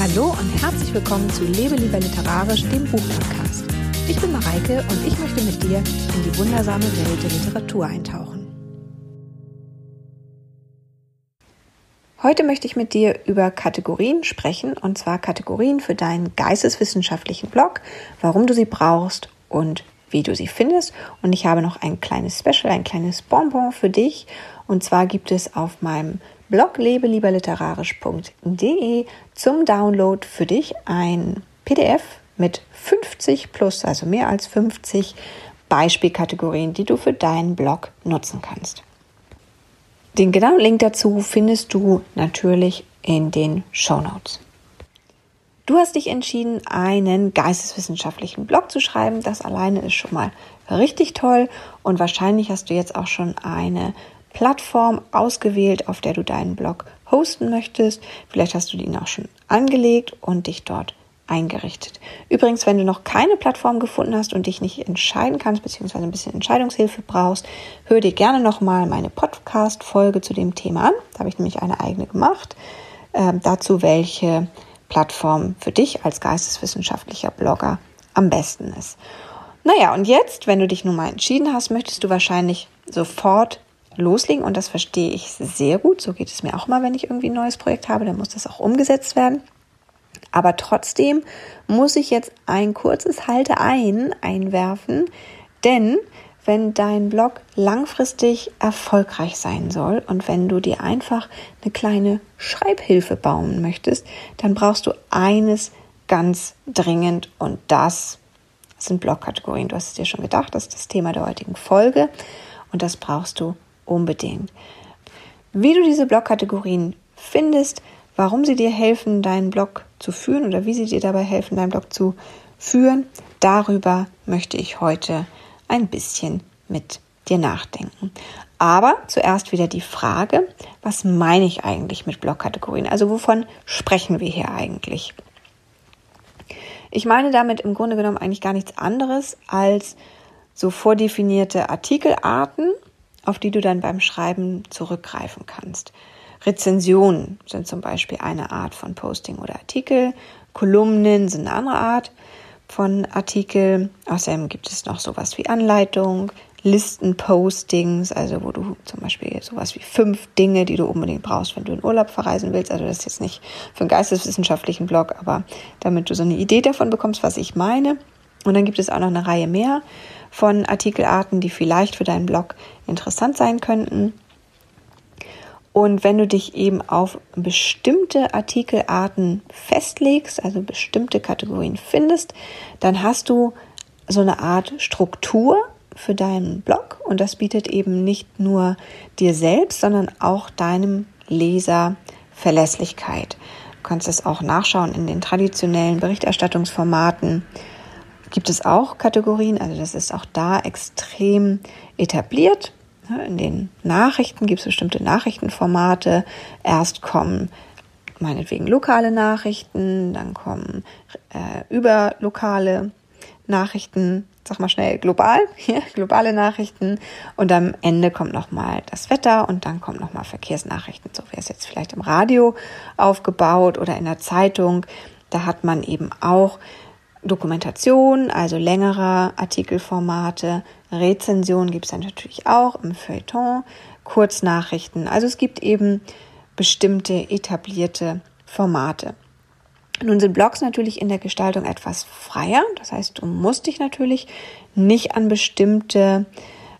Hallo und herzlich willkommen zu Lebe lieber literarisch, dem Buchpodcast. Ich bin Mareike und ich möchte mit dir in die wundersame Welt der Literatur eintauchen. Heute möchte ich mit dir über Kategorien sprechen, und zwar Kategorien für deinen geisteswissenschaftlichen Blog, warum du sie brauchst und wie du sie findest. Und ich habe noch ein kleines Special, ein kleines Bonbon für dich. Und zwar gibt es auf meinem Blog lebelieberliterarisch.de zum Download für dich ein PDF mit 50 plus, also mehr als 50 Beispielkategorien, die du für deinen Blog nutzen kannst. Den genauen Link dazu findest du natürlich in den Show Notes. Du hast dich entschieden, einen geisteswissenschaftlichen Blog zu schreiben. Das alleine ist schon mal richtig toll und wahrscheinlich hast du jetzt auch schon eine Plattform ausgewählt, auf der du deinen Blog hosten möchtest. Vielleicht hast du den auch schon angelegt und dich dort eingerichtet. Übrigens, wenn du noch keine Plattform gefunden hast und dich nicht entscheiden kannst, beziehungsweise ein bisschen Entscheidungshilfe brauchst, hör dir gerne nochmal meine Podcast-Folge zu dem Thema an. Da habe ich nämlich eine eigene gemacht. Ähm, dazu, welche Plattform für dich als geisteswissenschaftlicher Blogger am besten ist. Naja, und jetzt, wenn du dich nun mal entschieden hast, möchtest du wahrscheinlich sofort loslegen und das verstehe ich sehr gut. So geht es mir auch mal, wenn ich irgendwie ein neues Projekt habe, dann muss das auch umgesetzt werden. Aber trotzdem muss ich jetzt ein kurzes Halte ein einwerfen, denn wenn dein Blog langfristig erfolgreich sein soll und wenn du dir einfach eine kleine Schreibhilfe bauen möchtest, dann brauchst du eines ganz dringend und das sind Blogkategorien. Du hast es dir schon gedacht, das ist das Thema der heutigen Folge und das brauchst du unbedingt. Wie du diese Blogkategorien findest, warum sie dir helfen, deinen Blog zu führen oder wie sie dir dabei helfen, deinen Blog zu führen, darüber möchte ich heute ein bisschen mit dir nachdenken. Aber zuerst wieder die Frage, was meine ich eigentlich mit Blogkategorien? Also wovon sprechen wir hier eigentlich? Ich meine damit im Grunde genommen eigentlich gar nichts anderes als so vordefinierte Artikelarten auf die du dann beim Schreiben zurückgreifen kannst. Rezensionen sind zum Beispiel eine Art von Posting oder Artikel. Kolumnen sind eine andere Art von Artikel. Außerdem gibt es noch sowas wie Anleitung, Listenpostings, also wo du zum Beispiel sowas wie fünf Dinge, die du unbedingt brauchst, wenn du in Urlaub verreisen willst. Also das ist jetzt nicht für einen geisteswissenschaftlichen Blog, aber damit du so eine Idee davon bekommst, was ich meine. Und dann gibt es auch noch eine Reihe mehr von Artikelarten, die vielleicht für deinen Blog interessant sein könnten. Und wenn du dich eben auf bestimmte Artikelarten festlegst, also bestimmte Kategorien findest, dann hast du so eine Art Struktur für deinen Blog und das bietet eben nicht nur dir selbst, sondern auch deinem Leser Verlässlichkeit. Du kannst es auch nachschauen in den traditionellen Berichterstattungsformaten gibt es auch Kategorien, also das ist auch da extrem etabliert. In den Nachrichten gibt es bestimmte Nachrichtenformate. Erst kommen meinetwegen lokale Nachrichten, dann kommen äh, überlokale Nachrichten, sag mal schnell global, hier, globale Nachrichten und am Ende kommt nochmal das Wetter und dann kommt nochmal Verkehrsnachrichten. So wäre es jetzt vielleicht im Radio aufgebaut oder in der Zeitung. Da hat man eben auch Dokumentation, also längere Artikelformate, Rezensionen gibt es dann natürlich auch im Feuilleton, Kurznachrichten. Also es gibt eben bestimmte etablierte Formate. Nun sind Blogs natürlich in der Gestaltung etwas freier. Das heißt, du musst dich natürlich nicht an bestimmte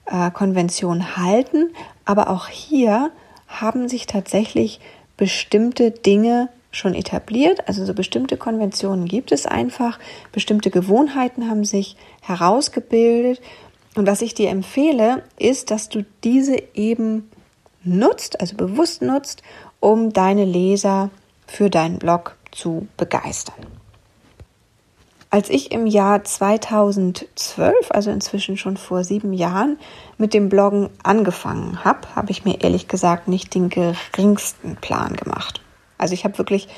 äh, Konventionen halten. Aber auch hier haben sich tatsächlich bestimmte Dinge schon etabliert. Also so bestimmte Konventionen gibt es einfach, bestimmte Gewohnheiten haben sich herausgebildet. Und was ich dir empfehle, ist, dass du diese eben nutzt, also bewusst nutzt, um deine Leser für deinen Blog zu begeistern. Als ich im Jahr 2012, also inzwischen schon vor sieben Jahren, mit dem Bloggen angefangen habe, habe ich mir ehrlich gesagt nicht den geringsten Plan gemacht. Also ich habe wirklich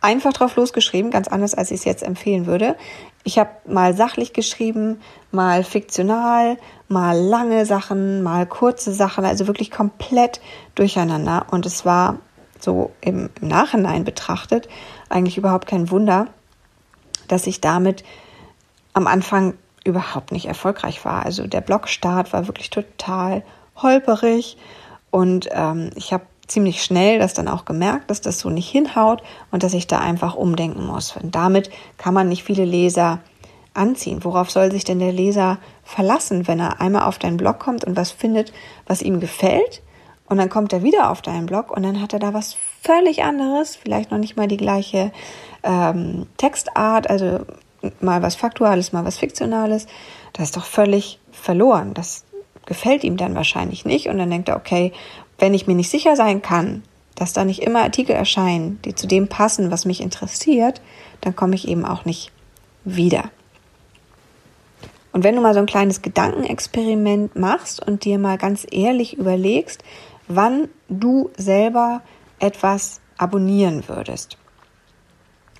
einfach drauf losgeschrieben, ganz anders, als ich es jetzt empfehlen würde. Ich habe mal sachlich geschrieben, mal fiktional, mal lange Sachen, mal kurze Sachen, also wirklich komplett durcheinander. Und es war so im, Nachhinein betrachtet eigentlich überhaupt kein Wunder, dass ich damit am Anfang überhaupt nicht erfolgreich war. Also der Blogstart war wirklich total holperig und ähm, ich habe ziemlich schnell das dann auch gemerkt, dass das so nicht hinhaut und dass ich da einfach umdenken muss. Und damit kann man nicht viele Leser anziehen. Worauf soll sich denn der Leser verlassen, wenn er einmal auf deinen Blog kommt und was findet, was ihm gefällt? Und dann kommt er wieder auf deinen Blog und dann hat er da was völlig anderes, vielleicht noch nicht mal die gleiche ähm, Textart, also mal was Faktuales, mal was Fiktionales. Das ist doch völlig verloren. Das gefällt ihm dann wahrscheinlich nicht. Und dann denkt er, okay, wenn ich mir nicht sicher sein kann, dass da nicht immer Artikel erscheinen, die zu dem passen, was mich interessiert, dann komme ich eben auch nicht wieder. Und wenn du mal so ein kleines Gedankenexperiment machst und dir mal ganz ehrlich überlegst, wann du selber etwas abonnieren würdest.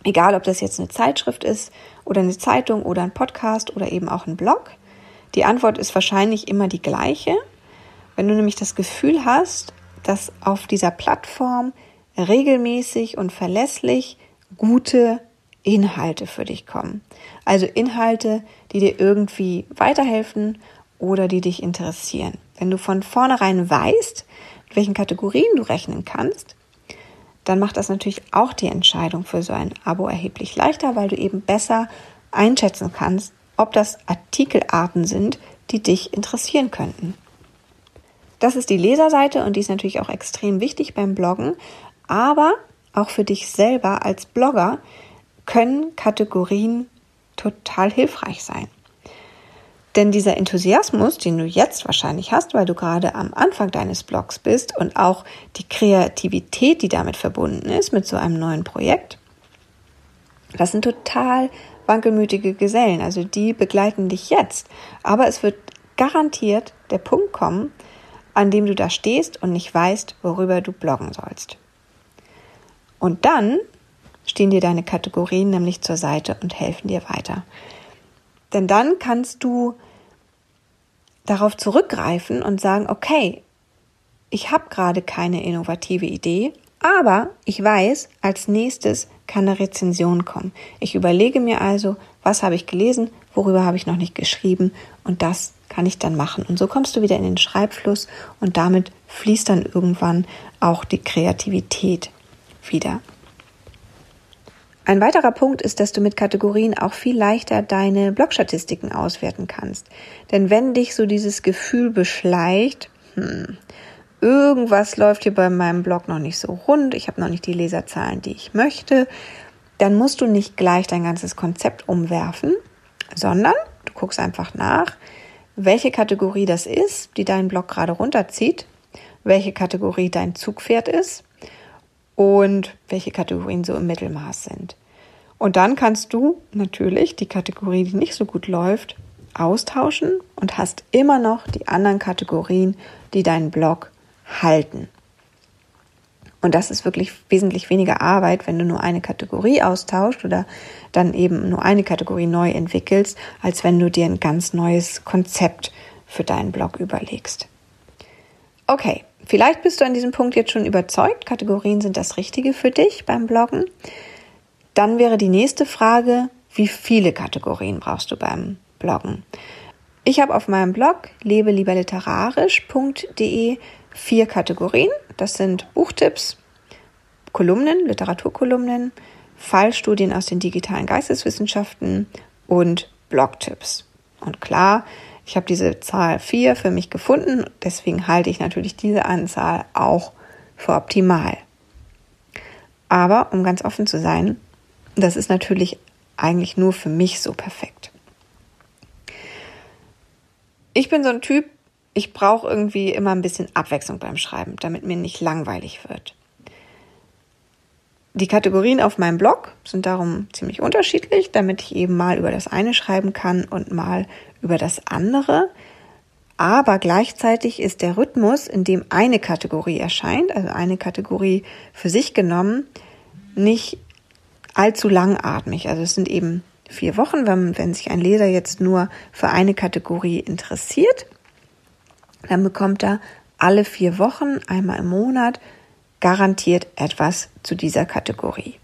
Egal, ob das jetzt eine Zeitschrift ist oder eine Zeitung oder ein Podcast oder eben auch ein Blog. Die Antwort ist wahrscheinlich immer die gleiche. Wenn du nämlich das Gefühl hast, dass auf dieser Plattform regelmäßig und verlässlich gute Inhalte für dich kommen. Also Inhalte, die dir irgendwie weiterhelfen oder die dich interessieren. Wenn du von vornherein weißt, mit welchen Kategorien du rechnen kannst, dann macht das natürlich auch die Entscheidung für so ein Abo erheblich leichter, weil du eben besser einschätzen kannst, ob das Artikelarten sind, die dich interessieren könnten. Das ist die Leserseite und die ist natürlich auch extrem wichtig beim Bloggen, aber auch für dich selber als Blogger können Kategorien total hilfreich sein. Denn dieser Enthusiasmus, den du jetzt wahrscheinlich hast, weil du gerade am Anfang deines Blogs bist und auch die Kreativität, die damit verbunden ist, mit so einem neuen Projekt, das sind total wankelmütige Gesellen. Also die begleiten dich jetzt. Aber es wird garantiert der Punkt kommen, an dem du da stehst und nicht weißt, worüber du bloggen sollst. Und dann stehen dir deine Kategorien nämlich zur Seite und helfen dir weiter. Denn dann kannst du darauf zurückgreifen und sagen, okay, ich habe gerade keine innovative Idee, aber ich weiß, als nächstes kann eine Rezension kommen. Ich überlege mir also, was habe ich gelesen, worüber habe ich noch nicht geschrieben und das kann ich dann machen. Und so kommst du wieder in den Schreibfluss und damit fließt dann irgendwann auch die Kreativität wieder. Ein weiterer Punkt ist, dass du mit Kategorien auch viel leichter deine Blogstatistiken auswerten kannst. Denn wenn dich so dieses Gefühl beschleicht, hm, irgendwas läuft hier bei meinem Blog noch nicht so rund, ich habe noch nicht die Leserzahlen, die ich möchte, dann musst du nicht gleich dein ganzes Konzept umwerfen, sondern du guckst einfach nach, welche Kategorie das ist, die deinen Blog gerade runterzieht, welche Kategorie dein Zugpferd ist und welche Kategorien so im Mittelmaß sind. Und dann kannst du natürlich die Kategorie, die nicht so gut läuft, austauschen und hast immer noch die anderen Kategorien, die deinen Blog halten. Und das ist wirklich wesentlich weniger Arbeit, wenn du nur eine Kategorie austauscht oder dann eben nur eine Kategorie neu entwickelst, als wenn du dir ein ganz neues Konzept für deinen Blog überlegst. Okay, vielleicht bist du an diesem Punkt jetzt schon überzeugt, Kategorien sind das Richtige für dich beim Bloggen. Dann wäre die nächste Frage, wie viele Kategorien brauchst du beim Bloggen? Ich habe auf meinem Blog lebelieberliterarisch.de vier Kategorien. Das sind Buchtipps, Kolumnen, Literaturkolumnen, Fallstudien aus den digitalen Geisteswissenschaften und Blogtipps. Und klar, ich habe diese Zahl vier für mich gefunden, deswegen halte ich natürlich diese Anzahl auch für optimal. Aber um ganz offen zu sein, das ist natürlich eigentlich nur für mich so perfekt. Ich bin so ein Typ, ich brauche irgendwie immer ein bisschen Abwechslung beim Schreiben, damit mir nicht langweilig wird. Die Kategorien auf meinem Blog sind darum ziemlich unterschiedlich, damit ich eben mal über das eine schreiben kann und mal über das andere. Aber gleichzeitig ist der Rhythmus, in dem eine Kategorie erscheint, also eine Kategorie für sich genommen, nicht allzu langatmig. Also es sind eben vier Wochen, wenn, wenn sich ein Leser jetzt nur für eine Kategorie interessiert dann bekommt er alle vier Wochen, einmal im Monat, garantiert etwas zu dieser Kategorie.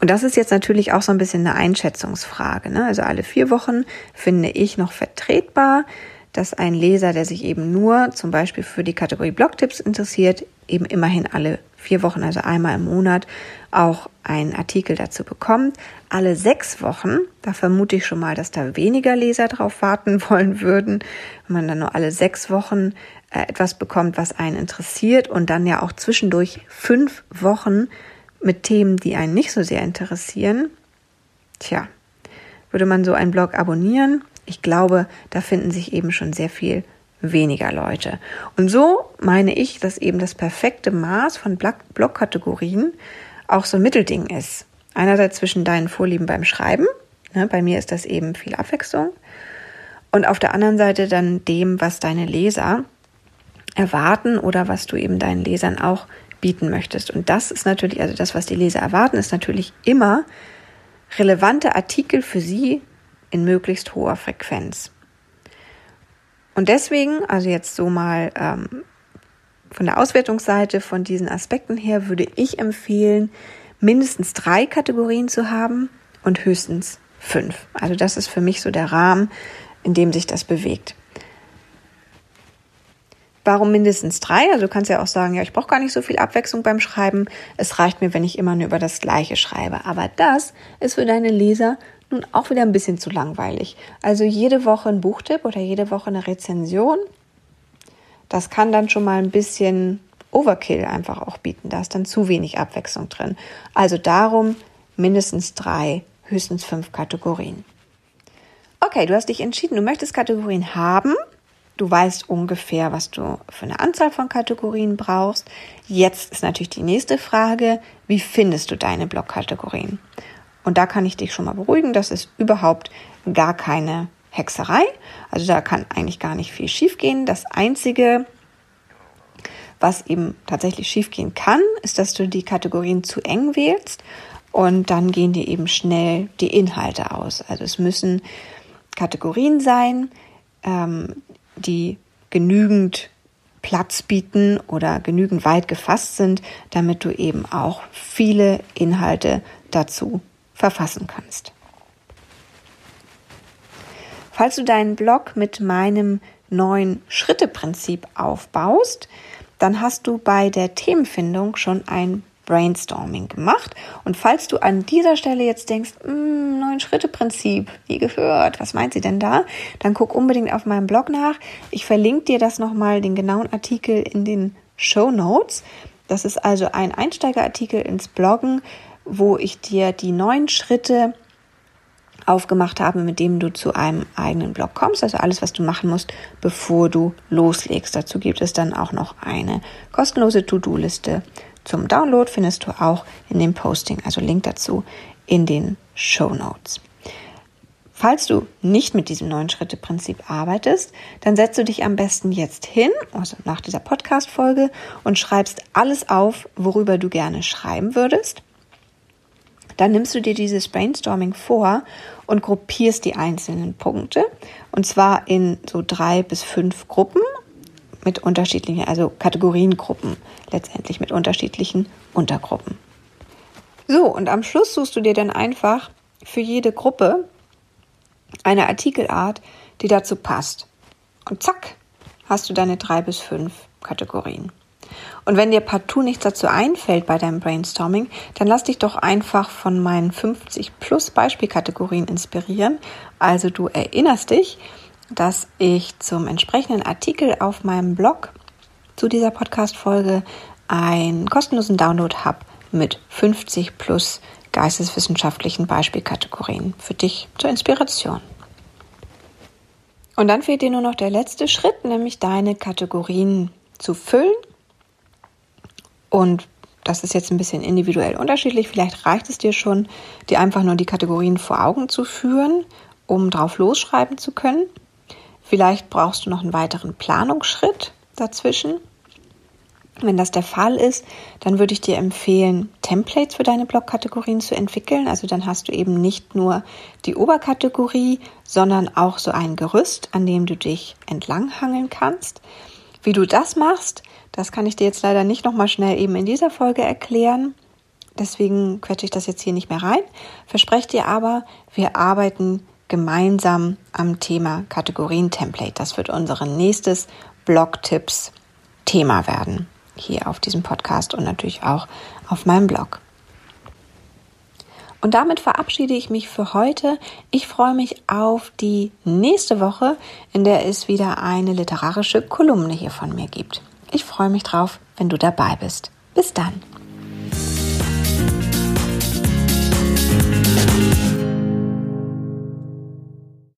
Und das ist jetzt natürlich auch so ein bisschen eine Einschätzungsfrage. Ne? Also alle vier Wochen finde ich noch vertretbar, dass ein Leser, der sich eben nur zum Beispiel für die Kategorie Blogtipps interessiert, eben immerhin alle vier Wochen, also einmal im Monat, auch einen Artikel dazu bekommt. Alle sechs Wochen, da vermute ich schon mal, dass da weniger Leser drauf warten wollen würden, wenn man dann nur alle sechs Wochen äh, etwas bekommt, was einen interessiert und dann ja auch zwischendurch fünf Wochen mit Themen, die einen nicht so sehr interessieren. Tja, würde man so einen Blog abonnieren? Ich glaube, da finden sich eben schon sehr viel weniger Leute. Und so meine ich, dass eben das perfekte Maß von Blogkategorien auch so ein Mittelding ist. Einerseits zwischen deinen Vorlieben beim Schreiben, ne, bei mir ist das eben viel Abwechslung, und auf der anderen Seite dann dem, was deine Leser erwarten oder was du eben deinen Lesern auch bieten möchtest. Und das ist natürlich, also das, was die Leser erwarten, ist natürlich immer relevante Artikel für sie in möglichst hoher Frequenz. Und deswegen, also jetzt so mal ähm, von der Auswertungsseite von diesen Aspekten her, würde ich empfehlen, mindestens drei Kategorien zu haben und höchstens fünf. Also das ist für mich so der Rahmen, in dem sich das bewegt. Warum mindestens drei? Also du kannst ja auch sagen, ja, ich brauche gar nicht so viel Abwechslung beim Schreiben. Es reicht mir, wenn ich immer nur über das Gleiche schreibe. Aber das ist für deine Leser nun auch wieder ein bisschen zu langweilig. Also jede Woche ein Buchtipp oder jede Woche eine Rezension, das kann dann schon mal ein bisschen Overkill einfach auch bieten. Da ist dann zu wenig Abwechslung drin. Also darum mindestens drei, höchstens fünf Kategorien. Okay, du hast dich entschieden, du möchtest Kategorien haben. Du weißt ungefähr, was du für eine Anzahl von Kategorien brauchst. Jetzt ist natürlich die nächste Frage, wie findest du deine Blogkategorien? Und da kann ich dich schon mal beruhigen, das ist überhaupt gar keine Hexerei. Also da kann eigentlich gar nicht viel schiefgehen. Das Einzige, was eben tatsächlich schiefgehen kann, ist, dass du die Kategorien zu eng wählst und dann gehen dir eben schnell die Inhalte aus. Also es müssen Kategorien sein, ähm, die genügend Platz bieten oder genügend weit gefasst sind, damit du eben auch viele Inhalte dazu verfassen kannst. Falls du deinen Blog mit meinem neuen Schritte-Prinzip aufbaust, dann hast du bei der Themenfindung schon ein Brainstorming gemacht. Und falls du an dieser Stelle jetzt denkst, hm, neun Schritte Prinzip, nie gehört, was meint sie denn da? Dann guck unbedingt auf meinem Blog nach. Ich verlinke dir das nochmal, den genauen Artikel in den Show Notes. Das ist also ein Einsteigerartikel ins Bloggen, wo ich dir die neun Schritte aufgemacht habe, mit dem du zu einem eigenen Blog kommst. Also alles, was du machen musst, bevor du loslegst. Dazu gibt es dann auch noch eine kostenlose To-Do-Liste zum Download. Findest du auch in dem Posting, also Link dazu in den Show Notes. Falls du nicht mit diesem neuen Schritte-Prinzip arbeitest, dann setzt du dich am besten jetzt hin, also nach dieser Podcast-Folge, und schreibst alles auf, worüber du gerne schreiben würdest dann nimmst du dir dieses Brainstorming vor und gruppierst die einzelnen Punkte. Und zwar in so drei bis fünf Gruppen mit unterschiedlichen, also Kategoriengruppen letztendlich mit unterschiedlichen Untergruppen. So, und am Schluss suchst du dir dann einfach für jede Gruppe eine Artikelart, die dazu passt. Und zack, hast du deine drei bis fünf Kategorien. Und wenn dir partout nichts dazu einfällt bei deinem Brainstorming, dann lass dich doch einfach von meinen 50 plus Beispielkategorien inspirieren. Also du erinnerst dich, dass ich zum entsprechenden Artikel auf meinem Blog zu dieser Podcast-Folge einen kostenlosen Download habe mit 50 plus geisteswissenschaftlichen Beispielkategorien für dich zur Inspiration. Und dann fehlt dir nur noch der letzte Schritt, nämlich deine Kategorien zu füllen und das ist jetzt ein bisschen individuell unterschiedlich. Vielleicht reicht es dir schon, dir einfach nur die Kategorien vor Augen zu führen, um drauf losschreiben zu können. Vielleicht brauchst du noch einen weiteren Planungsschritt dazwischen. Wenn das der Fall ist, dann würde ich dir empfehlen, Templates für deine Blogkategorien zu entwickeln. Also dann hast du eben nicht nur die Oberkategorie, sondern auch so ein Gerüst, an dem du dich entlanghangeln kannst. Wie du das machst, das kann ich dir jetzt leider nicht nochmal schnell eben in dieser Folge erklären. Deswegen quetsche ich das jetzt hier nicht mehr rein. Verspreche dir aber, wir arbeiten gemeinsam am Thema Kategorien-Template. Das wird unser nächstes Blog-Tipps-Thema werden. Hier auf diesem Podcast und natürlich auch auf meinem Blog. Und damit verabschiede ich mich für heute. Ich freue mich auf die nächste Woche, in der es wieder eine literarische Kolumne hier von mir gibt. Ich freue mich drauf, wenn du dabei bist. Bis dann.